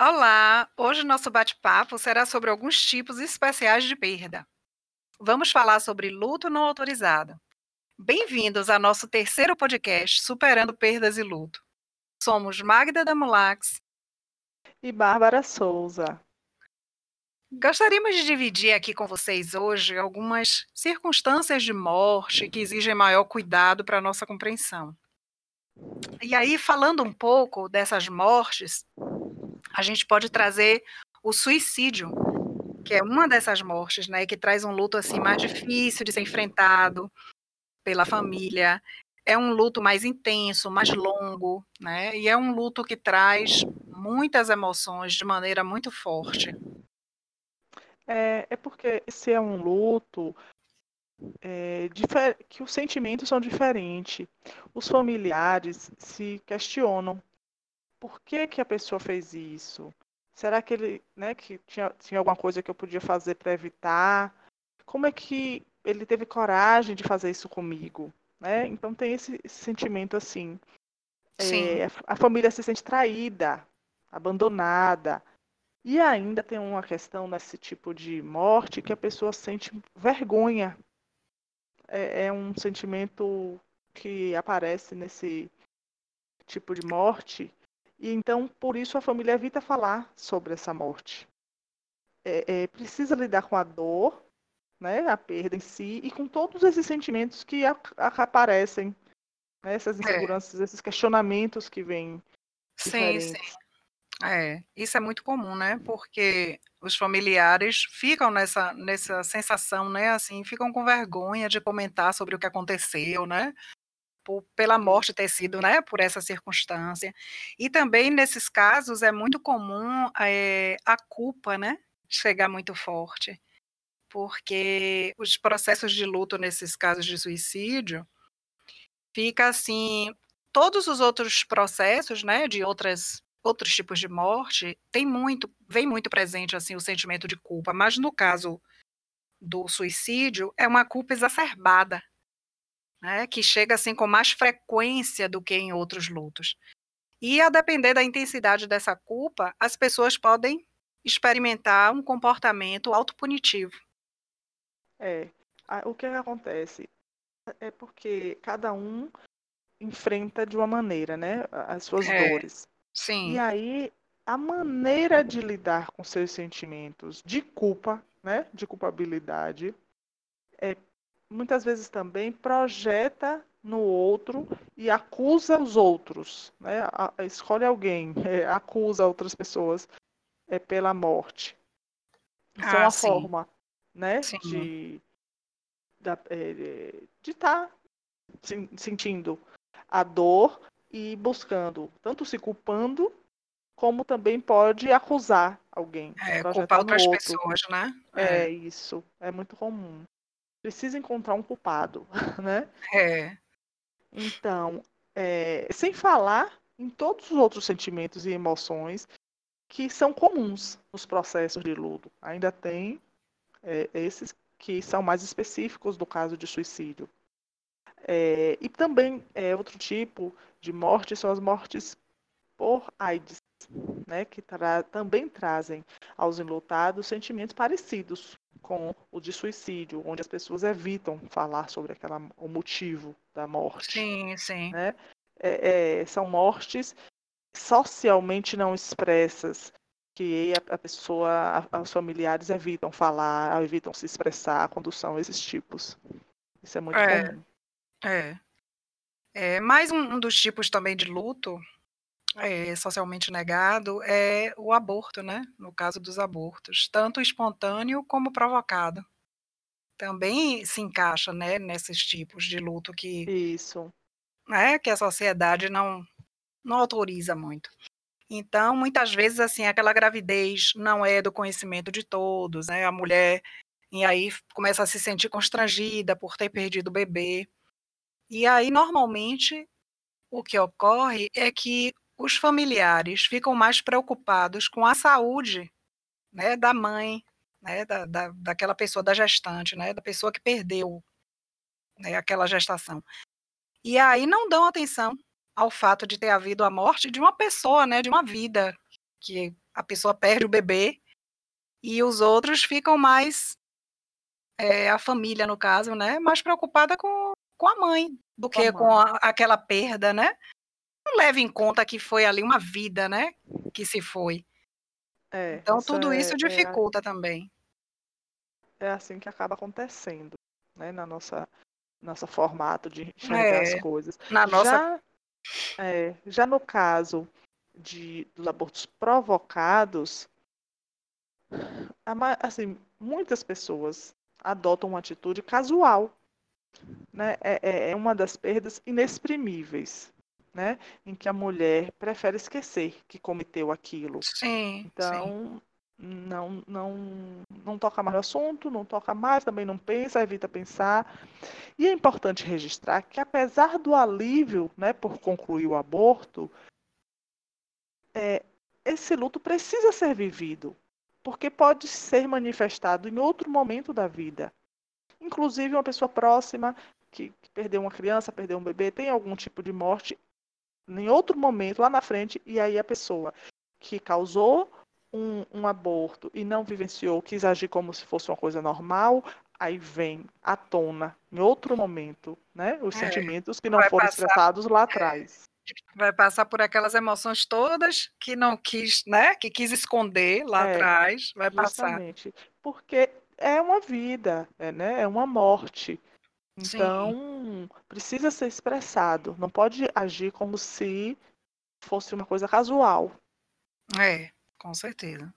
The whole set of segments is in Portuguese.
Olá! Hoje nosso bate-papo será sobre alguns tipos especiais de perda. Vamos falar sobre luto não autorizado. Bem-vindos ao nosso terceiro podcast Superando Perdas e Luto. Somos Magda Damulax e Bárbara Souza. Gostaríamos de dividir aqui com vocês hoje algumas circunstâncias de morte que exigem maior cuidado para a nossa compreensão. E aí, falando um pouco dessas mortes, a gente pode trazer o suicídio, que é uma dessas mortes, né, que traz um luto assim mais difícil de ser enfrentado pela família. É um luto mais intenso, mais longo, né? E é um luto que traz muitas emoções de maneira muito forte. É, é porque esse é um luto é, que os sentimentos são diferentes. Os familiares se questionam por que, que a pessoa fez isso? Será que ele, né, que tinha, tinha alguma coisa que eu podia fazer para evitar? Como é que ele teve coragem de fazer isso comigo? Né? Então tem esse, esse sentimento assim. É, a família se sente traída, abandonada. E ainda tem uma questão nesse tipo de morte que a pessoa sente vergonha. É, é um sentimento que aparece nesse tipo de morte e então, por isso, a família evita falar sobre essa morte. É, é, precisa lidar com a dor, né, a perda em si, e com todos esses sentimentos que a, a, aparecem, né, essas é. inseguranças, é. esses questionamentos que vêm. Sim, sim. É, isso é muito comum, né? Porque os familiares ficam nessa, nessa sensação, né? Assim, ficam com vergonha de comentar sobre o que aconteceu, né? Por, pela morte ter sido, né, por essa circunstância. E também nesses casos é muito comum é, a culpa, né, chegar muito forte, porque os processos de luto nesses casos de suicídio fica assim, todos os outros processos, né, de outras outros tipos de morte, tem muito, vem muito presente assim o sentimento de culpa, mas no caso do suicídio é uma culpa exacerbada, né, que chega assim com mais frequência do que em outros lutos. E a depender da intensidade dessa culpa, as pessoas podem experimentar um comportamento autopunitivo. É, o que, é acontece? É porque cada um enfrenta de uma maneira, né, as suas é, dores. Sim. E aí a maneira de lidar com seus sentimentos de culpa, né, de culpabilidade, é muitas vezes também projeta no outro e acusa os outros, né? A, escolhe alguém, é, acusa outras pessoas é, pela morte. Isso ah, é uma sim. forma, né, sim. de é, de estar tá sentindo a dor e buscando, tanto se culpando, como também pode acusar alguém. É, culpar outras outro. pessoas, né? É. é isso, é muito comum precisa encontrar um culpado, né? É. Então, é, sem falar em todos os outros sentimentos e emoções que são comuns nos processos de luto. Ainda tem é, esses que são mais específicos do caso de suicídio. É, e também é, outro tipo de morte são as mortes por AIDS, né, que tra também trazem aos enlutados sentimentos parecidos com o de suicídio, onde as pessoas evitam falar sobre aquela, o motivo da morte. Sim, sim. Né? É, é, são mortes socialmente não expressas, que a, a pessoa, a, os familiares evitam falar, evitam se expressar quando são esses tipos. Isso é muito é, comum. É. é mais um, um dos tipos também de luto é, socialmente negado é o aborto, né? No caso dos abortos, tanto espontâneo como provocado. Também se encaixa, né, nesses tipos de luto que Isso. Né, que a sociedade não não autoriza muito. Então, muitas vezes assim, aquela gravidez não é do conhecimento de todos, né? A mulher e aí começa a se sentir constrangida por ter perdido o bebê. E aí normalmente o que ocorre é que os familiares ficam mais preocupados com a saúde né, da mãe, né, da, da, daquela pessoa, da gestante, né, da pessoa que perdeu né, aquela gestação. E aí não dão atenção ao fato de ter havido a morte de uma pessoa, né, de uma vida que a pessoa perde o bebê e os outros ficam mais é, a família no caso, né, mais preocupada com, com a mãe do que com, a, aquela perda, né? Não leve em conta que foi ali uma vida, né, que se foi. É, então tudo é, isso é dificulta também. É assim que acaba acontecendo, né, na nossa nosso formato de enxergar as coisas. Na nossa já, já no caso de, dos abortos provocados, assim, muitas pessoas adotam uma atitude casual. Né? É, é, é uma das perdas inexprimíveis, né? em que a mulher prefere esquecer que cometeu aquilo. Sim, então, sim. Não, não, não toca mais no assunto, não toca mais, também não pensa, evita pensar. E é importante registrar que, apesar do alívio né, por concluir o aborto, é, esse luto precisa ser vivido, porque pode ser manifestado em outro momento da vida. Inclusive, uma pessoa próxima que, que perdeu uma criança, perdeu um bebê, tem algum tipo de morte em outro momento, lá na frente, e aí a pessoa que causou um, um, aborto e não vivenciou, quis agir como se fosse uma coisa normal, aí vem à tona, em outro momento, né, os é, sentimentos que não foram passar, expressados lá atrás vai passar por aquelas emoções todas que não quis, né? Que quis esconder lá é, atrás, vai justamente, passar. Porque é uma vida, é, né? É uma morte. Então, Sim. precisa ser expressado. Não pode agir como se fosse uma coisa casual. É, com certeza.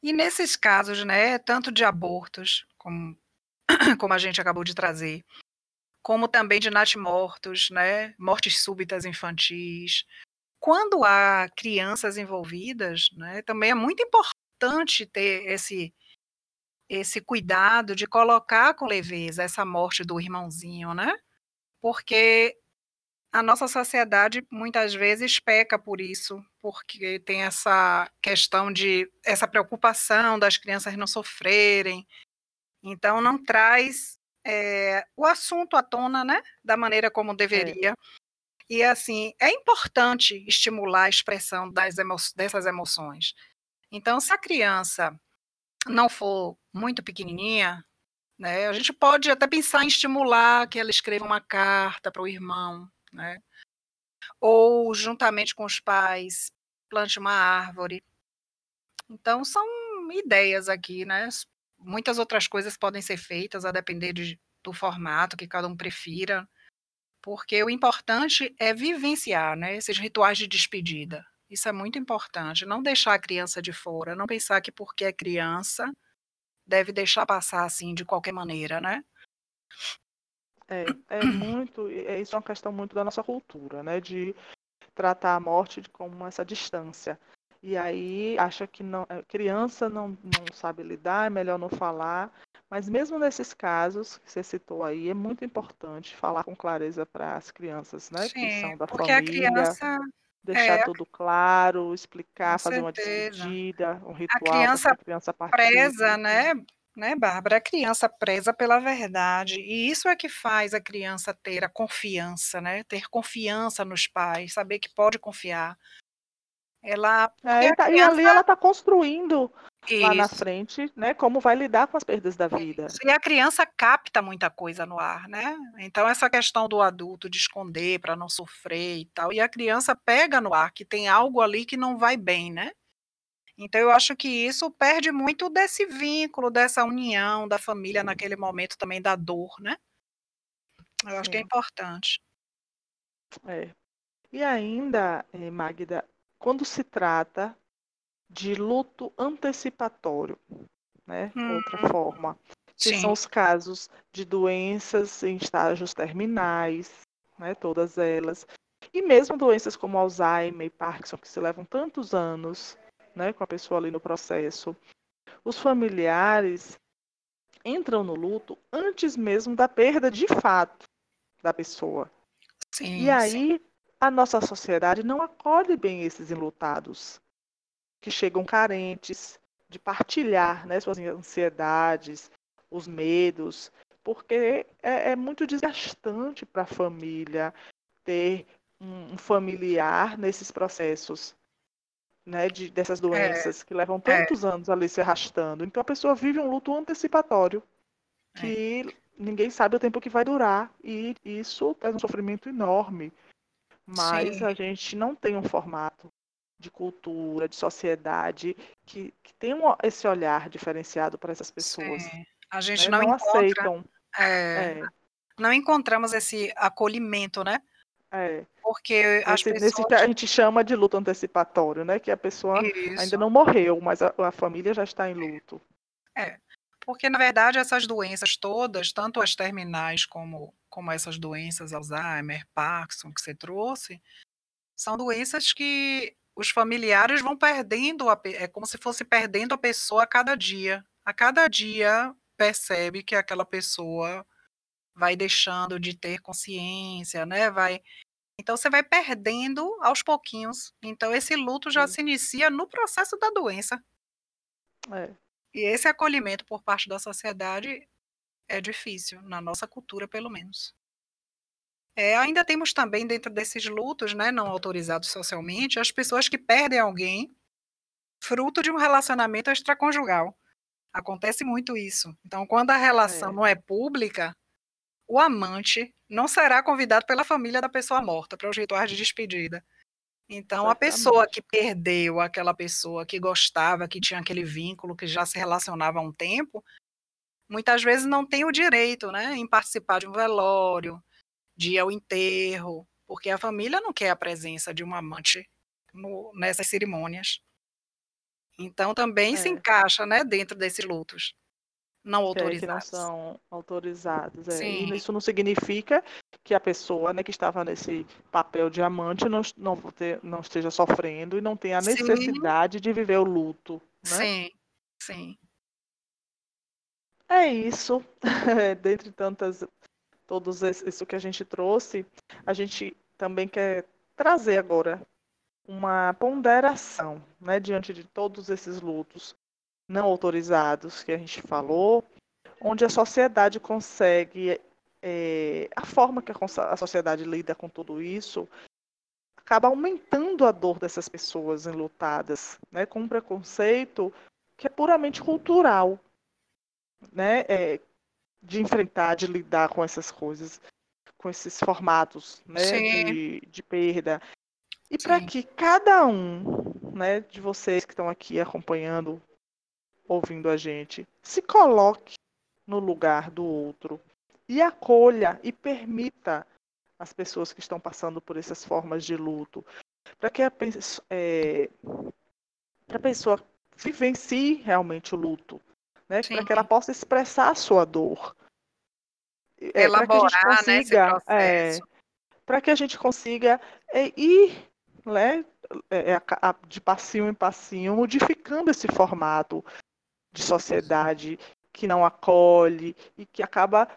E nesses casos, né, tanto de abortos, como, como a gente acabou de trazer, como também de natimortos, né, mortes súbitas infantis. Quando há crianças envolvidas, né, também é muito importante ter esse esse cuidado de colocar com leveza essa morte do irmãozinho, né? Porque a nossa sociedade muitas vezes peca por isso, porque tem essa questão de essa preocupação das crianças não sofrerem. Então não traz é, o assunto à tona, né, da maneira como é. deveria. É. E assim, é importante estimular a expressão emo dessas emoções. Então, se a criança não for muito pequenininha, né, a gente pode até pensar em estimular que ela escreva uma carta para o irmão, né? Ou juntamente com os pais, plante uma árvore. Então, são ideias aqui, né? Muitas outras coisas podem ser feitas a depender de, do formato que cada um prefira, porque o importante é vivenciar né, esses rituais de despedida. Isso é muito importante. Não deixar a criança de fora, não pensar que porque é criança deve deixar passar assim de qualquer maneira, né? É, é muito, é, isso é uma questão muito da nossa cultura, né? De tratar a morte como essa distância e aí acha que não, é, criança não, não sabe lidar, é melhor não falar. Mas mesmo nesses casos que você citou aí, é muito importante falar com clareza para as crianças, né? Sim, que são da porque família. A criança deixar é, tudo claro, explicar, fazer uma despedida, um ritual a criança, a criança preza, né, né, Bárbara? A criança preza pela verdade, e isso é que faz a criança ter a confiança, né? Ter confiança nos pais, saber que pode confiar. Ela. É, tá, criança... E ali ela está construindo Isso. lá na frente, né? Como vai lidar com as perdas da vida. E a criança capta muita coisa no ar, né? Então, essa questão do adulto de esconder para não sofrer e tal. E a criança pega no ar que tem algo ali que não vai bem, né? Então, eu acho que isso perde muito desse vínculo, dessa união da família naquele momento também da dor, né? Eu Sim. acho que é importante. É. E ainda, eh, Magda, quando se trata de luto antecipatório, né? Hum. Outra forma, que Sim. são os casos de doenças em estágios terminais, né? Todas elas, e mesmo doenças como Alzheimer e Parkinson que se levam tantos anos, né? Com a pessoa ali no processo, os familiares entram no luto antes mesmo da perda de fato da pessoa. Sim, e aí sim a nossa sociedade não acolhe bem esses enlutados, que chegam carentes de partilhar né, suas ansiedades, os medos, porque é, é muito desgastante para a família ter um, um familiar nesses processos. né, de, dessas É, doenças que levam é. tantos anos ali se arrastando. Então a pessoa vive um luto antecipatório É. que ninguém sabe o tempo que vai durar e isso traz um sofrimento enorme. Mas Sim. a gente não tem um formato de cultura, de sociedade que, que tem um- esse olhar diferenciado para essas pessoas. Sim. A gente né? não Não encontra aceitam. é, É, não encontramos esse acolhimento, né, é. porque as Nesse, nesse que a pessoas gente chama de luto antecipatório, né? Que a pessoa ainda Isso. não morreu, mas a, a família já está em luto. É, porque na verdade essas doenças todas, tanto as terminais como como essas doenças Alzheimer, Parkinson que você trouxe, são doenças que os familiares vão perdendo a é como se fosse perdendo a pessoa a cada dia. A cada dia percebe que aquela pessoa vai deixando de ter consciência, né, vai então você vai perdendo aos pouquinhos. Então esse luto já Sim. se inicia no processo da doença. É, E esse acolhimento por parte da sociedade é difícil, na nossa cultura pelo menos. É, ainda temos também dentro desses lutos, né, não autorizados socialmente, as pessoas que perdem alguém fruto de um relacionamento extraconjugal. Acontece muito isso. Então quando a relação é, não é pública, o amante não será convidado pela família da pessoa morta para os rituais de despedida. Então a pessoa que perdeu aquela pessoa que gostava, que tinha aquele vínculo, que já se relacionava há um tempo, muitas vezes não tem o direito, né, em participar de um velório, de ir ao enterro, porque a família não quer a presença de um amante no nessas cerimônias. Então também se É. encaixa, né, dentro desses lutos não Que, é, que não autorizados. são autorizados. É. Sim. E isso não significa que a pessoa né, que estava nesse papel de amante não, não, te- não esteja sofrendo e não tenha a Sim. necessidade de viver o luto. Né? Sim, sim. É isso. Dentre tantas, todos isso que a gente trouxe, a gente também quer trazer agora uma ponderação, né, diante de todos esses lutos não autorizados que a gente falou, onde a sociedade consegue, é, a forma que a, sociedade lida com tudo isso, acaba aumentando a dor dessas pessoas enlutadas, né, com um preconceito que é puramente cultural, né, é, de enfrentar, de lidar com essas coisas, com esses formatos, né, de, de perda. E para que cada um, né, de vocês que estão aqui acompanhando, ouvindo a gente, se coloque no lugar do outro e acolha e permita as pessoas que estão passando por essas formas de luto, para que a, é, a pessoa vivencie realmente o luto, né, para que ela possa expressar a sua dor. É, para que a gente né, consiga, é, processo. para que a gente consiga é, ir né, é, de passinho em passinho, modificando esse formato de sociedade que não acolhe e que acaba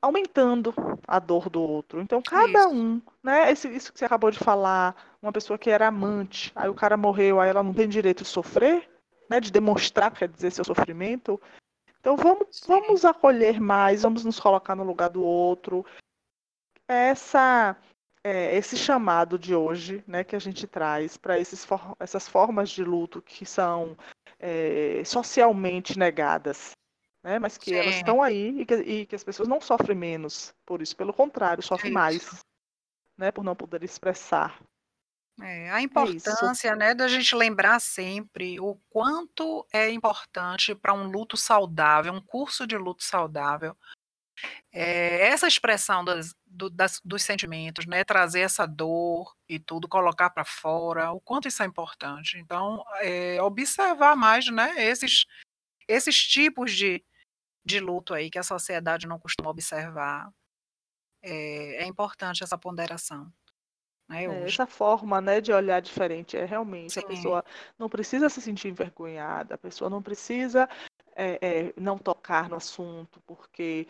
aumentando a dor do outro. Então, cada Isso. um, né, esse, isso que você acabou de falar, uma pessoa que era amante, aí o cara morreu, aí ela não tem direito de sofrer, né, de demonstrar, quer dizer, seu sofrimento. Então, vamos, Sim. vamos acolher mais, vamos nos colocar no lugar do outro. Essa é, esse chamado de hoje, né, que a gente traz para essas formas de luto que são é, socialmente negadas, né, mas que elas Sim. estão aí e que, e que as pessoas não sofrem menos por isso, pelo contrário, sofrem Isso. mais, né, por não poder expressar. É, a isso. importância, né, da gente lembrar sempre o quanto é importante para um luto saudável, um curso de luto saudável, eh, essa expressão das do das dos sentimentos, né, trazer essa dor e tudo, colocar para fora, o quanto isso é importante. Então, eh, observar mais, né, esses esses tipos de de luto aí que a sociedade não costuma observar. É, é importante essa ponderação, né, É, essa forma, né, de olhar diferente é realmente a Sim. pessoa não precisa se sentir envergonhada, a pessoa não precisa é, é, não tocar no assunto porque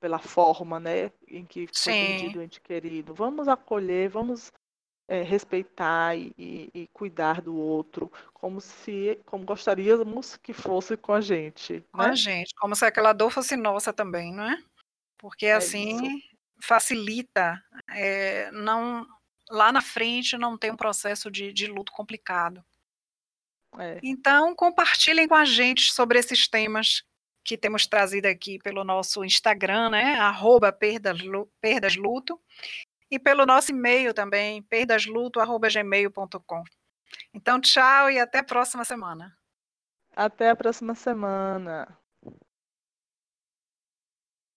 pela forma, né, em que foi Sim. o ente querido. Vamos acolher, vamos é, respeitar e, e- e cuidar do outro como se, como gostaríamos que fosse com a gente, Com a né? gente, como se aquela dor fosse nossa também, não é? Porque É isso. assim facilita, eh, não lá na frente não tem um processo de de luto complicado. É. Então, compartilhem com a gente sobre esses temas que temos trazido aqui pelo nosso Instagram, né? Arroba perdasluto. E pelo nosso e-mail também, perdasluto.gmail.com. Então, tchau e até a próxima semana. Até a próxima semana.